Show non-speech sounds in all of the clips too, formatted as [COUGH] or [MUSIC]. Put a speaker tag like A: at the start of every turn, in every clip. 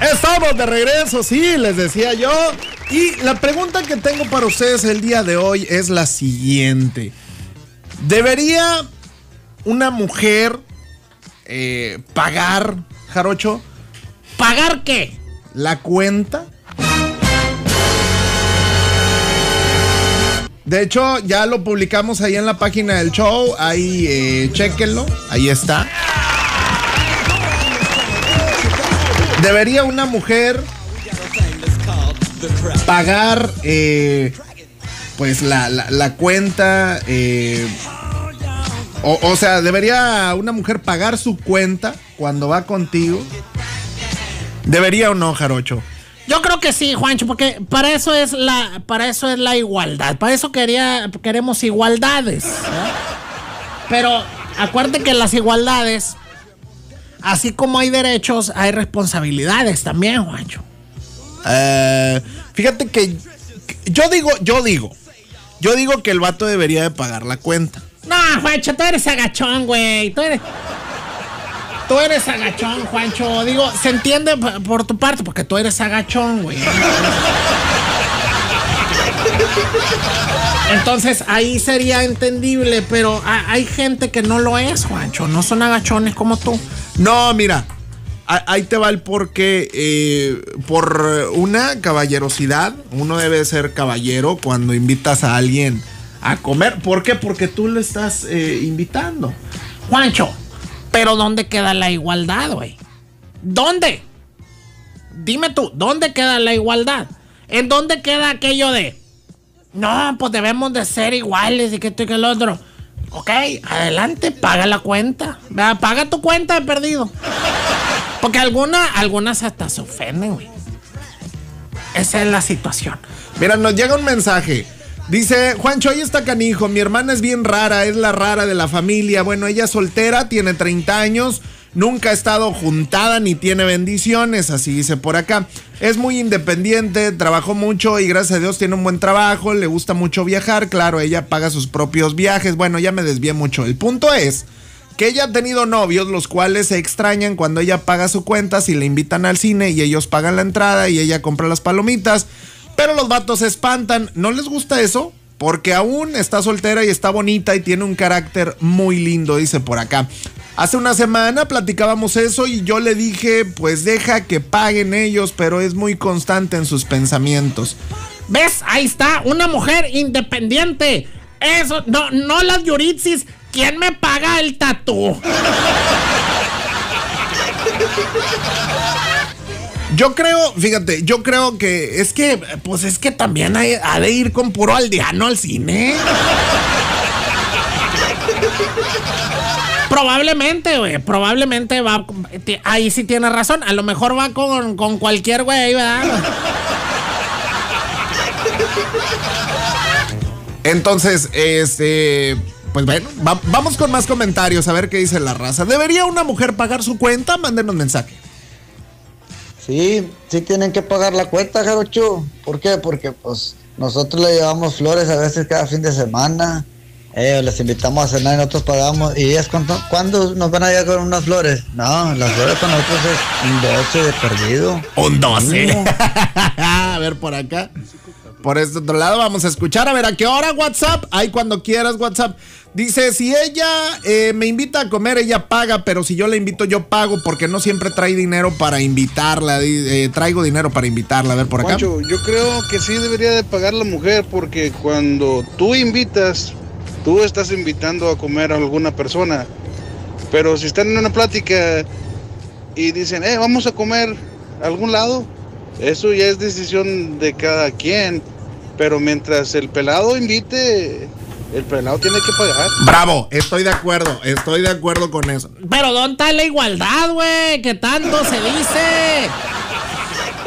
A: Estamos de regreso, sí, les decía yo. Y la pregunta que tengo para ustedes el día de hoy es la siguiente. ¿Debería una mujer eh, pagar, Jarocho?
B: ¿Pagar qué?
A: ¿La cuenta? De hecho, ya lo publicamos ahí en la página del show. Ahí, eh, chequenlo. Ahí está. ¿Debería una mujer pagar eh, pues la, la- cuenta? eh, o, sea, ¿debería una mujer pagar su cuenta cuando va contigo? ¿Debería o no, Jarocho?
B: Yo creo que sí, Juancho, porque para eso es la, para eso es la igualdad. Para eso quería, queremos igualdades. Pero acuérdate que las igualdades, así como hay derechos, hay responsabilidades también, Juancho.
A: Eh, fíjate que yo digo, yo digo, yo digo que el vato debería de pagar la cuenta.
B: No, Juancho, tú eres agachón, güey. Tú eres. Tú eres agachón, Juancho. Digo, se entiende por tu parte, porque tú eres agachón, güey. Entonces ahí sería entendible, pero ha- hay gente que no lo es, Juancho. No son agachones como tú.
A: No, mira, ahí te va el porqué. eh, por una caballerosidad, uno debe ser caballero cuando invitas a alguien a comer. ¿Por qué? Porque tú le estás eh, invitando.
B: Juancho, pero ¿dónde queda la igualdad, güey? ¿Dónde? Dime tú, ¿dónde queda la igualdad? ¿En dónde queda aquello de... No, pues debemos de ser iguales y que esto y que el otro. Ok, adelante, paga la cuenta. Vea, paga tu cuenta de perdido. Porque algunas, algunas hasta se ofenden, güey. Esa es la situación.
A: Mira, nos llega un mensaje. Dice, Juancho, ahí está canijo. Mi hermana es bien rara, es la rara de la familia. Bueno, ella es soltera, tiene 30 años, nunca ha estado juntada ni tiene bendiciones, así dice por acá. Es muy independiente, trabajó mucho y gracias a Dios tiene un buen trabajo, le gusta mucho viajar. Claro, ella paga sus propios viajes. Bueno, ya me desvié mucho. El punto es que ella ha tenido novios los cuales se extrañan cuando ella paga su cuenta, si le invitan al cine y ellos pagan la entrada y ella compra las palomitas, pero los vatos se espantan. ¿No les gusta eso? Porque aún está soltera y está bonita y tiene un carácter muy lindo, dice por acá. Hace una semana platicábamos eso y yo le dije, pues deja que paguen ellos, pero es muy constante en sus pensamientos.
B: ¿Ves? Ahí está, una mujer independiente. Eso, no, no las yuritsis. ¿Quién me paga el tatú?
A: Yo creo, fíjate, yo creo que es que, pues es que también hay- ha de ir con puro aldeano al cine.
B: Probablemente, güey. Probablemente va. Ahí sí tiene razón. A lo mejor va con, con cualquier güey, ¿verdad?
A: Entonces, este, pues bueno, va- vamos con más comentarios a ver qué dice la raza. ¿Debería una mujer pagar su cuenta? Mándenos mensaje.
C: Sí, sí tienen que pagar la cuenta, Jarocho. ¿Por qué? Porque pues nosotros le llevamos flores a veces cada fin de semana. Eh, les invitamos a cenar y nosotros pagamos. ¿Y ellas cuánto, cuándo nos van a llegar con unas flores? No, las flores para nosotros es un 12 de perdido.
A: Un 12.
C: Mínimo. [LAUGHS]
A: a ver, por acá. Por este otro lado vamos a escuchar. A ver, ¿a qué hora WhatsApp? Ahí cuando quieras WhatsApp. Dice, si ella eh, me invita a comer, ella paga, pero si yo la invito, yo pago porque no siempre trae dinero para invitarla. Eh, traigo dinero para invitarla. A ver, por acá.
D: Juancho, yo creo que sí debería de pagar la mujer porque cuando tú invitas, tú estás invitando a comer a alguna persona. Pero si están en una plática y dicen, eh, vamos a comer a algún lado, eso ya es decisión de cada quien. Pero mientras el pelado invite, el pelado tiene que pagar.
A: Bravo, estoy de acuerdo, estoy de acuerdo con eso.
B: Pero ¿dónde está la igualdad, güey? Que tanto se dice.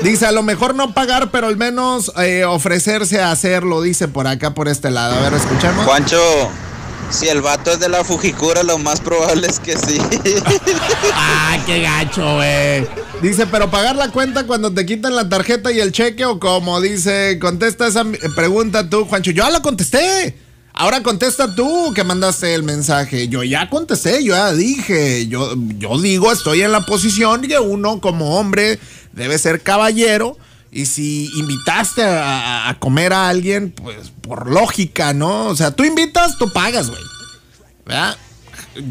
A: Dice, a lo mejor no pagar, pero al menos eh, ofrecerse a hacerlo, dice por acá, por este lado. A ver, escuchemos.
E: Juancho, si el vato es de la Fujikura, lo más probable es que sí. [LAUGHS]
B: Ah, qué gacho, güey.
A: Dice, pero pagar la cuenta cuando te quitan la tarjeta y el cheque o como dice, contesta esa mi- pregunta tú, Juancho. Yo ya la contesté. Ahora contesta tú que mandaste el mensaje. Yo ya contesté, yo ya dije. Yo, yo digo, estoy en la posición que uno como hombre debe ser caballero. Y si invitaste a, a comer a alguien, pues por lógica, ¿no? O sea, tú invitas, tú pagas, güey. ¿Verdad?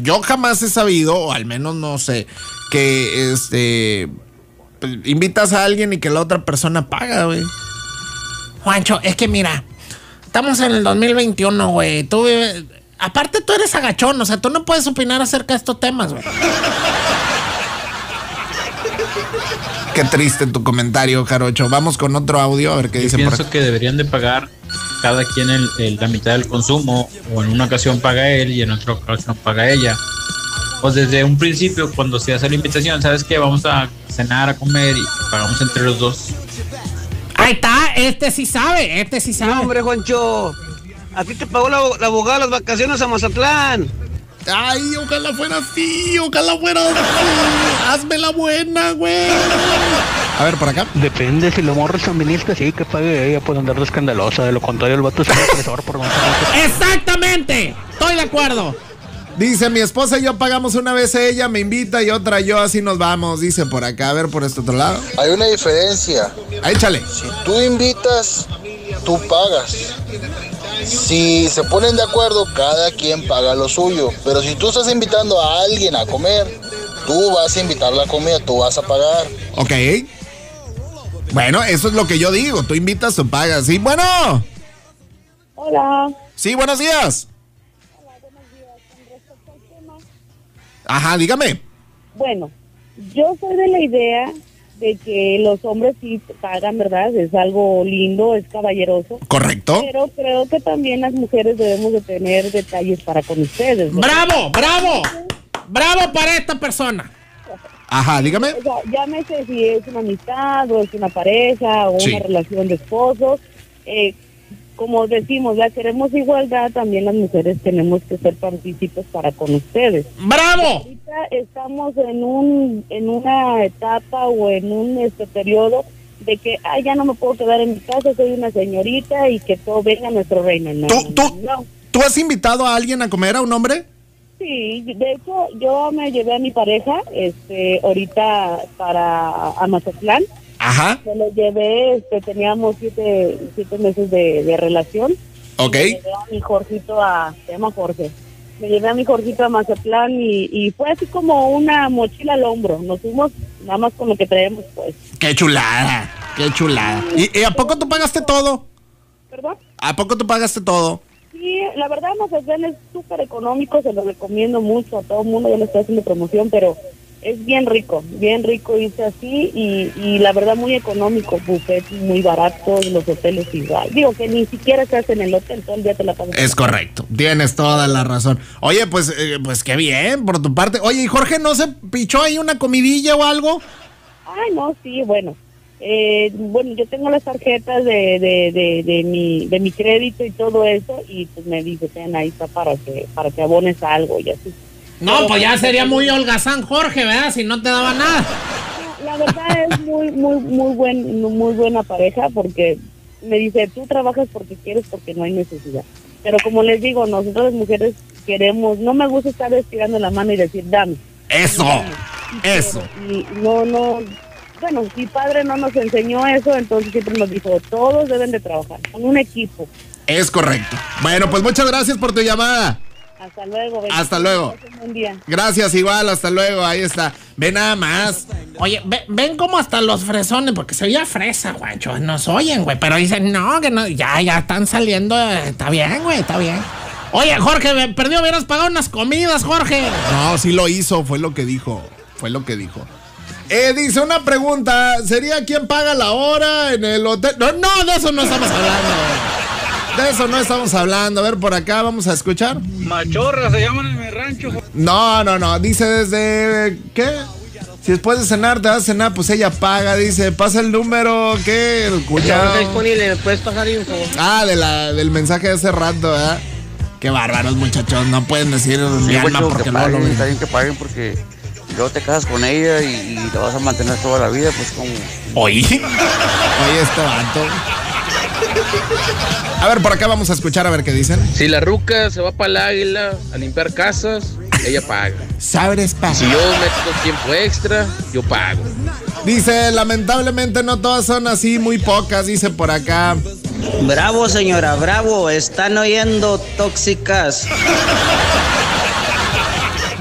A: Yo jamás he sabido, o al menos no sé, que este pues, invitas a alguien y que la otra persona paga, güey.
B: Juancho, es que mira, estamos en el 2021, güey. Tú, aparte tú eres agachón, o sea, tú no puedes opinar acerca de estos temas, güey.
A: Qué triste tu comentario, Jarocho. Vamos con otro audio a ver qué
F: Yo
A: dice por
F: pienso
A: acá.
F: que deberían de pagar cada quien el- el- la mitad del consumo, o en una ocasión paga él y en otra ocasión paga ella. Pues desde un principio, cuando se hace la invitación, ¿sabes qué? Vamos a cenar, a comer y pagamos entre los dos.
B: Ahí está, este sí sabe, este sí sabe.
G: No, hombre, Juancho. A ti te pagó la, la abogada las vacaciones a Mazatlán.
A: Ay, ojalá fuera así, ojalá fuera así. Hazme la buena, güey. A ver, por acá.
H: Depende, si lo morros feministas, sí, que pague ella por andar de escandalosa. De lo contrario, el vato es un opresor por
B: Exactamente, estoy de acuerdo.
A: Dice, mi esposa y yo pagamos una vez ella, me invita y otra yo, así nos vamos. Dice por acá, a ver por este otro lado.
I: Hay una diferencia.
A: Ahí, échale.
I: Si tú invitas, tú pagas. Si se ponen de acuerdo, cada quien paga lo suyo. Pero si tú estás invitando a alguien a comer, tú vas a invitar la comida, tú vas a pagar.
A: Ok. Bueno, eso es lo que yo digo. Tú invitas, tú pagas. Sí, bueno.
J: Hola.
A: Sí, buenos días. Ajá, dígame.
J: Bueno, yo soy de la idea de que los hombres sí pagan, ¿verdad? Es algo lindo, es caballeroso.
A: Correcto.
J: Pero creo que también las mujeres debemos de tener detalles para con ustedes. ¿verdad?
B: Bravo, bravo, bravo para esta persona.
A: Ajá, dígame.
J: O sea, llámese si es una amistad o es una pareja o
A: Sí.
J: una relación de esposos. Eh, como decimos, la queremos igualdad, también las mujeres tenemos que ser partícipes para con ustedes.
B: Bravo.
J: Ahorita estamos en un en una etapa o en un este periodo de que ah, ya no me puedo quedar en mi casa, soy una señorita y que todo venga a nuestro reino. No,
A: ¿Tú, tú,
J: no.
A: ¿Tú has invitado a alguien a comer, a un hombre?
J: Sí, de hecho yo me llevé a mi pareja este ahorita para a Mazatlán.
A: Ajá.
J: Me lo llevé, este, teníamos siete, siete meses de, de relación.
A: Ok.
J: Me llevé a mi Jorgito a, se llama Jorge. Me llevé a mi Jorgito a Mazatlán y, y fue así como una mochila al hombro. Nos fuimos nada más con lo que traemos, pues.
A: Qué chulada. Qué chulada. ¿Y, y a poco tú pagaste todo?
J: ¿Perdón?
A: ¿A poco tú pagaste todo?
J: Sí, la verdad Mazatlán es súper económico, se lo recomiendo mucho a todo el mundo, yo le estoy haciendo promoción, pero es bien rico, bien rico irse así y, y la verdad muy económico, buffet muy barato, los hoteles igual. Digo que ni siquiera se hace en el hotel, todo el día te la pasas.
A: Es correcto. Tienes toda la razón. Oye, pues, eh, pues qué bien por tu parte. Oye, ¿y Jorge no se pichó ahí una comidilla o algo?
J: Ay, no, sí, bueno. Eh, bueno, yo tengo las tarjetas de, de, de, de mi de mi crédito y todo eso y pues me dice, ten ahí está para que para que abones algo y así.
B: No, pues ya sería muy holgazán Jorge, ¿verdad? Si no te daba nada.
J: La verdad es muy muy muy buen muy buena pareja porque me dice, "Tú trabajas porque quieres porque no hay necesidad." Pero como les digo, nosotros las mujeres queremos, no me gusta estar estirando la mano y decir, "Dame."
A: Eso. Eso.
J: Y no no bueno, mi padre no nos enseñó eso, entonces siempre nos dijo, todos deben de trabajar, con un equipo.
A: Es correcto. Bueno, pues muchas gracias por tu llamada.
J: Hasta luego.
A: Hasta luego. Gracias, igual, hasta luego. Ahí está. Ve nada más.
B: Oye, ve- ven como hasta los fresones, porque se oía fresa, guacho. Nos oyen, güey. Pero dicen, no, que no, ya, ya están saliendo. Está bien, güey, está bien. Oye, Jorge, me perdió, hubieras pagado unas comidas, Jorge.
A: No, sí lo hizo, fue lo que dijo. Fue lo que dijo. Eh, dice una pregunta, ¿sería quién paga la hora en el hotel? No, no, de eso no estamos hablando. De eso no estamos hablando. A ver, por acá vamos a escuchar.
G: Machorra se llaman en mi rancho.
A: No, no, no. Dice desde. ¿Qué? Si después de cenar te vas a cenar, pues ella paga. Dice, pasa el número. ¿Qué? El cuñado.
G: disponible, ¿me puedes pasar info?
A: Ah, de la, del mensaje de hace rato, ¿verdad? Qué bárbaros, muchachos. No pueden decir mi alma porque
H: que
A: luego lo ven.
H: está bien que paguen porque luego te casas con ella y, y la vas a mantener toda la vida, pues como...
A: Oye. [LAUGHS] Oye, este vato. A ver, por acá vamos a escuchar a ver qué dicen.
K: Si la ruca se va para el águila a limpiar casas, ella paga.
A: Sabres paga.
K: Si yo meto tiempo extra, yo pago.
A: Dice, lamentablemente no todas son así, muy pocas, dice por acá.
L: Bravo, señora, bravo. Están oyendo tóxicas.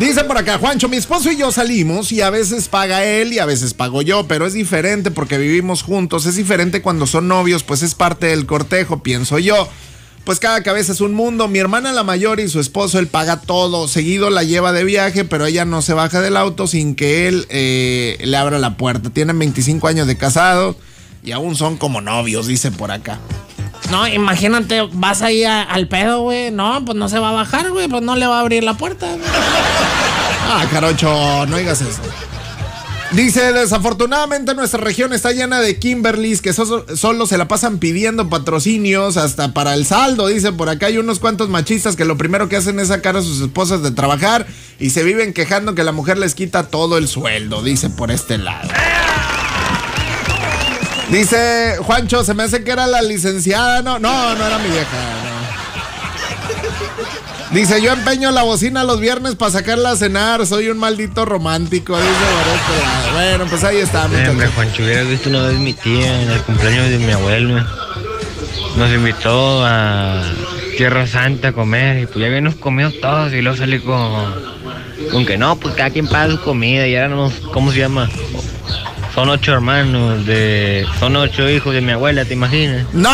A: Dice por acá, Juancho, mi esposo y yo salimos y a veces paga él y a veces pago yo, pero es diferente porque vivimos juntos, es diferente cuando son novios, pues es parte del cortejo, pienso yo. Pues cada cabeza es un mundo. Mi hermana la mayor y su esposo, él paga todo. Seguido la lleva de viaje, pero ella no se baja del auto sin que él eh, le abra la puerta. Tienen 25 años de casado y aún son como novios, dice por acá.
B: No, imagínate, vas ahí al pedo, güey. No, pues no se va a bajar, güey. Pues no le va a abrir la puerta.
A: Ah, Carocho, no digas eso. Dice, desafortunadamente nuestra región está llena de Kimberlys que so- solo se la pasan pidiendo patrocinios hasta para el saldo. Dice, por acá hay unos cuantos machistas que lo primero que hacen es sacar a sus esposas de trabajar y se viven quejando que la mujer les quita todo el sueldo, dice por este lado. Dice, Juancho, se me hace que era la licenciada. No, no, no era mi vieja. no. Dice, yo empeño la bocina los viernes para sacarla a cenar. Soy un maldito romántico. Dice lado. Bueno, pues ahí está.
M: Eh, hombre. Juancho, hubiera visto una vez mi tía en el cumpleaños de mi abuelo. Nos invitó a Tierra Santa a comer y pues ya habíamos comido todos y luego salí con, con que no, pues cada quien paga su comida y éramos, ¿cómo se llama? Son ocho hermanos de, son ocho hijos de mi abuela, ¿te imaginas?
A: No,